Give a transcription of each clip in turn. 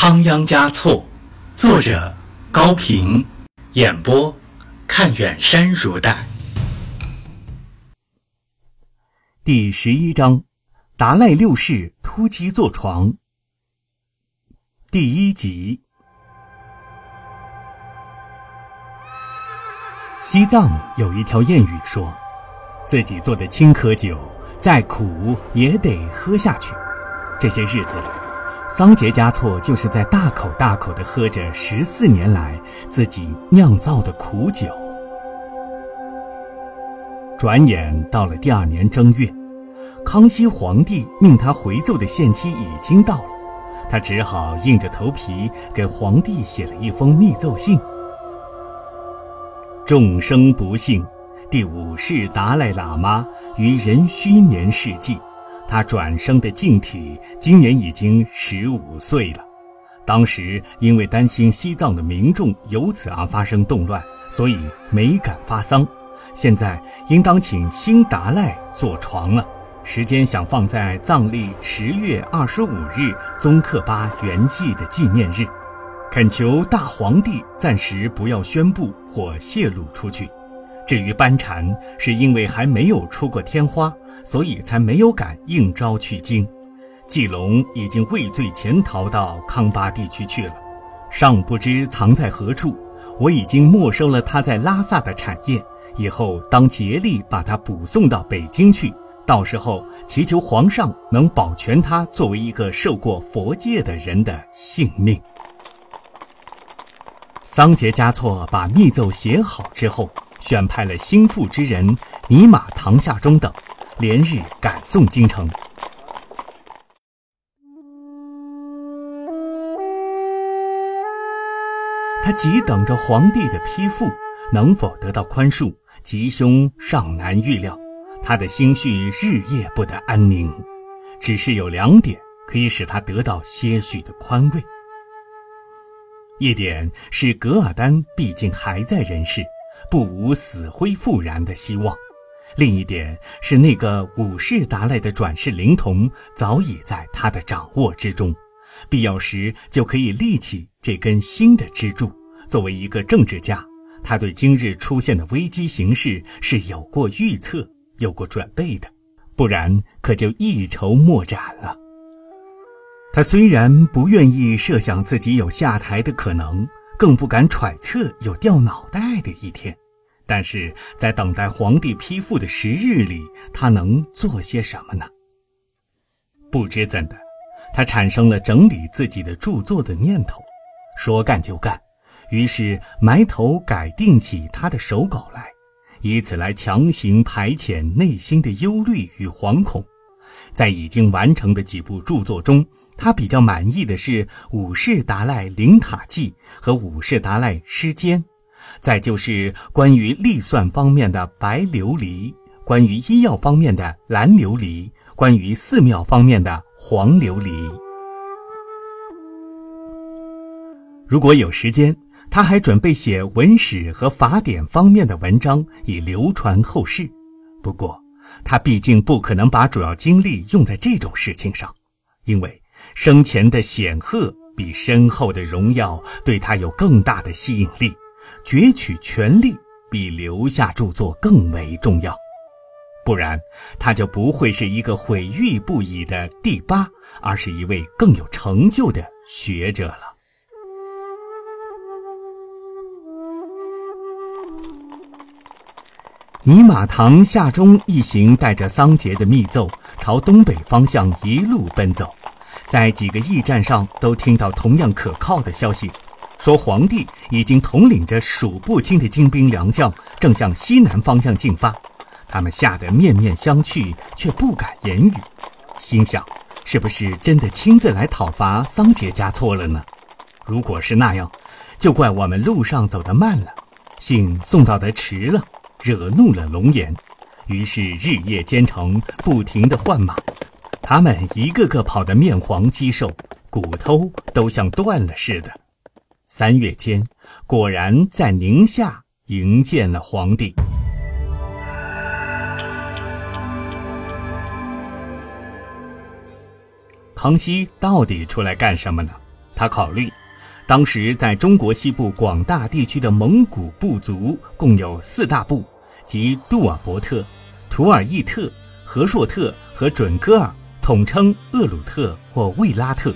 仓央嘉措，作者高平，演播看远山如黛。第十一章，达赖六世突击坐床。第一集。西藏有一条谚语说：“自己做的青稞酒，再苦也得喝下去。”这些日子里，桑杰嘉措就是在大口大口地喝着十四年来自己酿造的苦酒。转眼到了第二年正月，康熙皇帝命他回奏的限期已经到了，他只好硬着头皮给皇帝写了一封密奏信。众生不幸，第五世达赖喇嘛于壬戌年逝际。他转生的净体今年已经十五岁了，当时因为担心西藏的民众由此而发生动乱，所以没敢发丧。现在应当请新达赖坐床了，时间想放在藏历十月二十五日宗喀巴圆寂的纪念日，恳求大皇帝暂时不要宣布或泄露出去。至于班禅，是因为还没有出过天花，所以才没有敢应召去京。季龙已经畏罪潜逃到康巴地区去了，尚不知藏在何处。我已经没收了他在拉萨的产业，以后当竭力把他补送到北京去。到时候祈求皇上能保全他作为一个受过佛戒的人的性命。桑杰嘉措把密奏写好之后。选派了心腹之人尼玛唐夏忠等，连日赶送京城。他急等着皇帝的批复，能否得到宽恕，吉凶尚难预料。他的心绪日夜不得安宁，只是有两点可以使他得到些许的宽慰。一点是噶尔丹毕竟还在人世。不无死灰复燃的希望。另一点是，那个五世达赖的转世灵童早已在他的掌握之中，必要时就可以立起这根新的支柱。作为一个政治家，他对今日出现的危机形势是有过预测、有过准备的，不然可就一筹莫展了。他虽然不愿意设想自己有下台的可能。更不敢揣测有掉脑袋的一天，但是在等待皇帝批复的时日里，他能做些什么呢？不知怎的，他产生了整理自己的著作的念头，说干就干，于是埋头改定起他的手稿来，以此来强行排遣内心的忧虑与惶恐。在已经完成的几部著作中，他比较满意的是《五世达赖灵塔记》和《五世达赖诗笺》，再就是关于历算方面的白琉璃，关于医药方面的蓝琉璃，关于寺庙方面的黄琉璃。如果有时间，他还准备写文史和法典方面的文章，以流传后世。不过，他毕竟不可能把主要精力用在这种事情上，因为生前的显赫比身后的荣耀对他有更大的吸引力，攫取权力比留下著作更为重要。不然，他就不会是一个毁誉不已的第八，而是一位更有成就的学者了。尼玛唐夏中一行带着桑杰的密奏，朝东北方向一路奔走，在几个驿站上都听到同样可靠的消息，说皇帝已经统领着数不清的精兵良将，正向西南方向进发。他们吓得面面相觑，却不敢言语，心想：是不是真的亲自来讨伐桑杰嘉措了呢？如果是那样，就怪我们路上走得慢了，信送到的迟了。惹怒了龙颜，于是日夜兼程，不停地换马。他们一个个跑得面黄肌瘦，骨头都像断了似的。三月间，果然在宁夏迎见了皇帝。康熙到底出来干什么呢？他考虑，当时在中国西部广大地区的蒙古部族共有四大部，即杜尔伯特、图尔义特、和硕特和准噶尔，统称厄鲁特或卫拉特。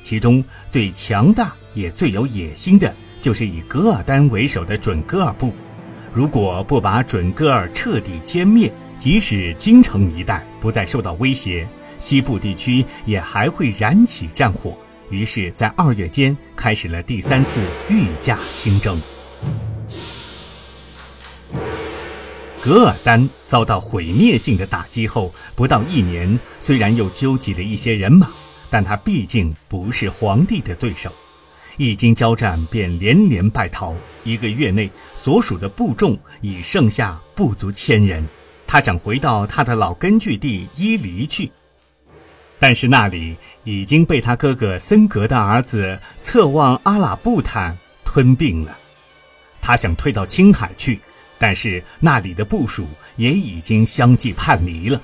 其中最强大也最有野心的，就是以噶尔丹为首的准噶尔部。如果不把准噶尔彻底歼灭，即使京城一带不再受到威胁，西部地区也还会燃起战火。于是，在二月间开始了第三次御驾亲征。噶尔丹遭到毁灭性的打击后，不到一年，虽然又纠集了一些人马，但他毕竟不是皇帝的对手。一经交战，便连连败逃。一个月内，所属的部众已剩下不足千人。他想回到他的老根据地伊犁去。但是那里已经被他哥哥森格的儿子策妄阿拉布坦吞并了。他想退到青海去，但是那里的部署也已经相继叛离了。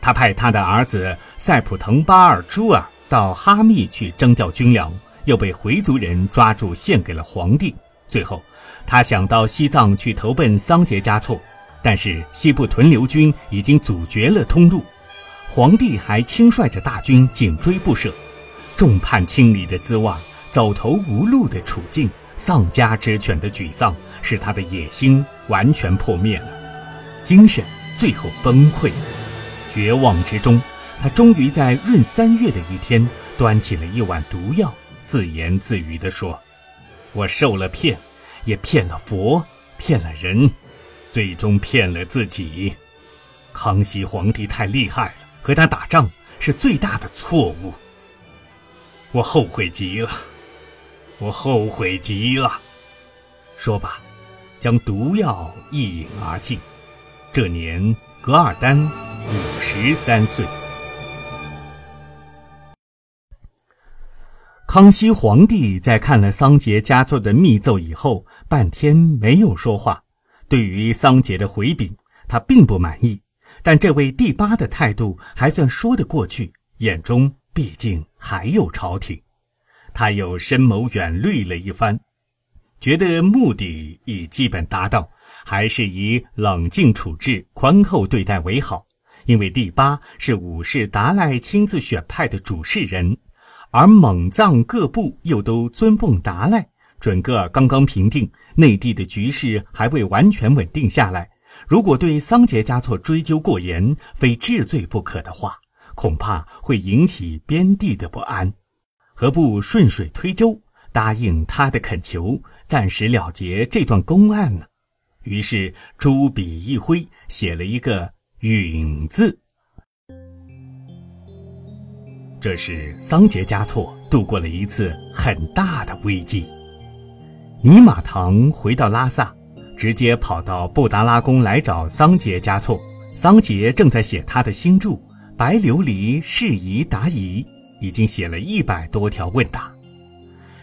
他派他的儿子塞普腾巴尔朱尔到哈密去征调军粮，又被回族人抓住献给了皇帝。最后，他想到西藏去投奔桑杰嘉措，但是西部屯留军已经阻绝了通路。皇帝还亲率着大军紧追不舍，众叛亲离的滋味，走投无路的处境，丧家之犬的沮丧，使他的野心完全破灭了，精神最后崩溃。绝望之中，他终于在闰三月的一天，端起了一碗毒药，自言自语地说：“我受了骗，也骗了佛，骗了人，最终骗了自己。康熙皇帝太厉害了。”和他打仗是最大的错误，我后悔极了，我后悔极了。说罢，将毒药一饮而尽。这年，噶尔丹五十三岁。康熙皇帝在看了桑杰嘉措的密奏以后，半天没有说话。对于桑杰的回禀，他并不满意。但这位第八的态度还算说得过去，眼中毕竟还有朝廷。他又深谋远虑了一番，觉得目的已基本达到，还是以冷静处置、宽厚对待为好。因为第八是武士达赖亲自选派的主事人，而蒙藏各部又都尊奉达赖。准噶尔刚刚平定，内地的局势还未完全稳定下来。如果对桑杰嘉措追究过严，非治罪不可的话，恐怕会引起边地的不安。何不顺水推舟，答应他的恳求，暂时了结这段公案呢？于是朱笔一挥，写了一个“允”字。这是桑杰嘉措度过了一次很大的危机。尼玛唐回到拉萨。直接跑到布达拉宫来找桑杰嘉措。桑杰正在写他的新著《白琉璃释宜答疑》，已经写了一百多条问答。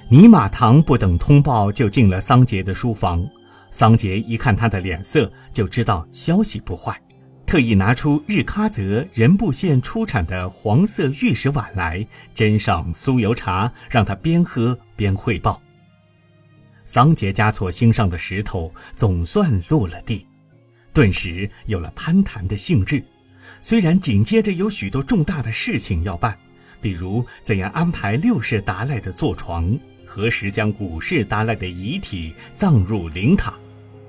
尼玛唐不等通报就进了桑杰的书房。桑杰一看他的脸色，就知道消息不坏，特意拿出日喀则仁布县出产的黄色玉石碗来，斟上酥油茶，让他边喝边汇报。桑杰嘉措心上的石头总算落了地，顿时有了攀谈的兴致。虽然紧接着有许多重大的事情要办，比如怎样安排六世达赖的坐床，何时将五世达赖的遗体葬入灵塔，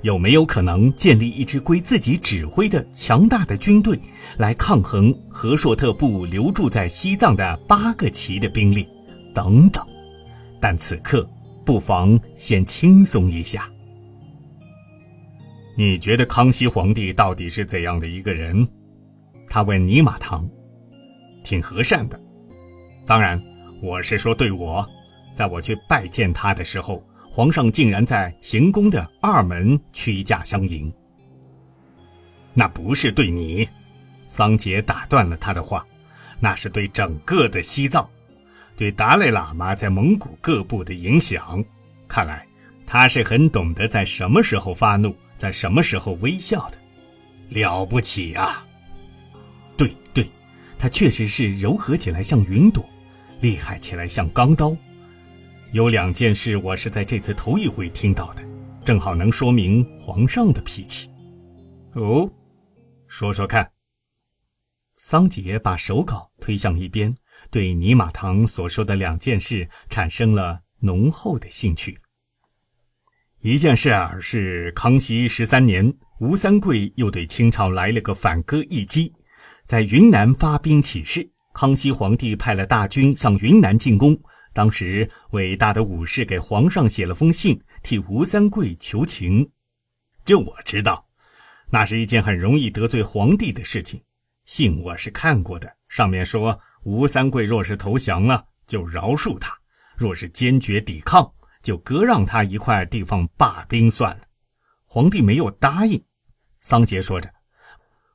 有没有可能建立一支归自己指挥的强大的军队，来抗衡和硕特部留驻在西藏的八个旗的兵力，等等。但此刻。不妨先轻松一下。你觉得康熙皇帝到底是怎样的一个人？他问尼玛唐。挺和善的。当然，我是说对我，在我去拜见他的时候，皇上竟然在行宫的二门屈驾相迎。那不是对你，桑杰打断了他的话，那是对整个的西藏。对达赖喇嘛在蒙古各部的影响，看来他是很懂得在什么时候发怒，在什么时候微笑的，了不起啊！对对，他确实是柔和起来像云朵，厉害起来像钢刀，有两件事我是在这次头一回听到的，正好能说明皇上的脾气。哦，说说看。桑杰把手稿推向一边，对尼玛唐所说的两件事产生了浓厚的兴趣。一件事啊是康熙十三年，吴三桂又对清朝来了个反戈一击，在云南发兵起事。康熙皇帝派了大军向云南进攻。当时伟大的武士给皇上写了封信，替吴三桂求情。这我知道，那是一件很容易得罪皇帝的事情。信我是看过的，上面说吴三桂若是投降了，就饶恕他；若是坚决抵抗，就割让他一块地方罢兵算了。皇帝没有答应。桑杰说着，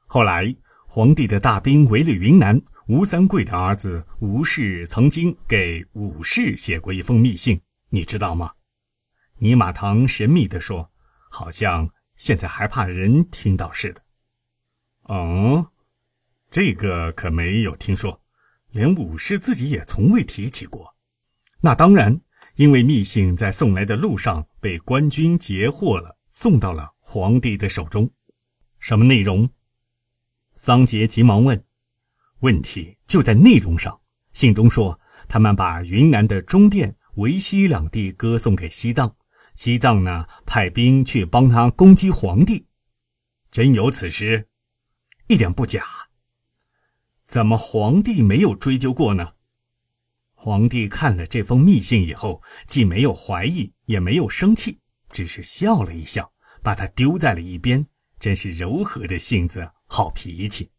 后来皇帝的大兵围了云南，吴三桂的儿子吴氏曾经给武氏写过一封密信，你知道吗？尼玛堂神秘地说，好像现在还怕人听到似的。哦。这个可没有听说，连武士自己也从未提起过。那当然，因为密信在送来的路上被官军截获了，送到了皇帝的手中。什么内容？桑杰急忙问。问题就在内容上。信中说，他们把云南的中甸、维西两地割送给西藏，西藏呢派兵去帮他攻击皇帝。真有此事？一点不假。怎么皇帝没有追究过呢？皇帝看了这封密信以后，既没有怀疑，也没有生气，只是笑了一笑，把它丢在了一边。真是柔和的性子，好脾气。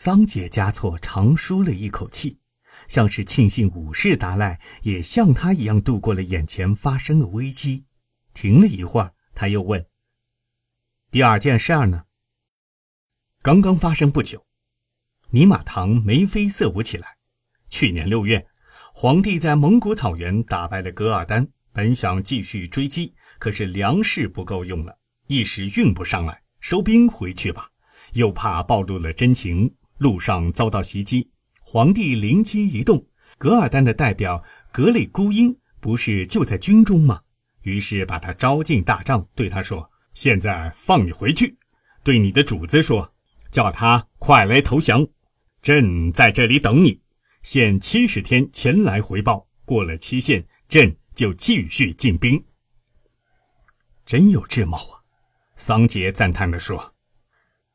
桑杰嘉措长舒了一口气，像是庆幸武士达赖也像他一样度过了眼前发生的危机。停了一会儿，他又问：“第二件事儿呢？刚刚发生不久。”尼玛唐眉飞色舞起来。去年六月，皇帝在蒙古草原打败了噶尔丹，本想继续追击，可是粮食不够用了，一时运不上来，收兵回去吧。又怕暴露了真情，路上遭到袭击。皇帝灵机一动，噶尔丹的代表格里孤英不是就在军中吗？于是把他招进大帐，对他说：“现在放你回去，对你的主子说，叫他快来投降。”朕在这里等你，限七十天前来回报。过了期限，朕就继续进兵。真有智谋啊！桑杰赞叹地说：“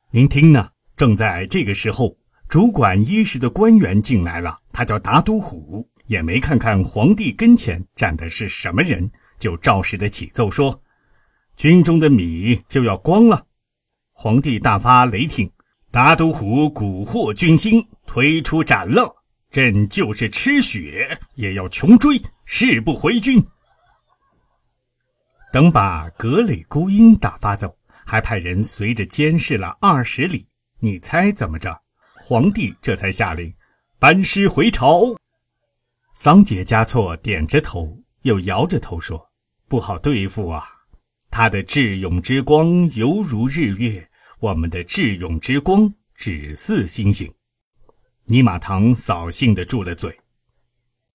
您听呢？正在这个时候，主管衣食的官员进来了。他叫达都虎，也没看看皇帝跟前站的是什么人，就照实的起奏说：军中的米就要光了。皇帝大发雷霆。”达都虎蛊惑军心，推出斩了。朕就是吃血也要穷追，誓不回军。等把格雷孤鹰打发走，还派人随着监视了二十里。你猜怎么着？皇帝这才下令班师回朝。桑杰嘉措点着头，又摇着头说：“不好对付啊！他的智勇之光犹如日月。”我们的智勇之光只似星星，尼玛唐扫兴地住了嘴。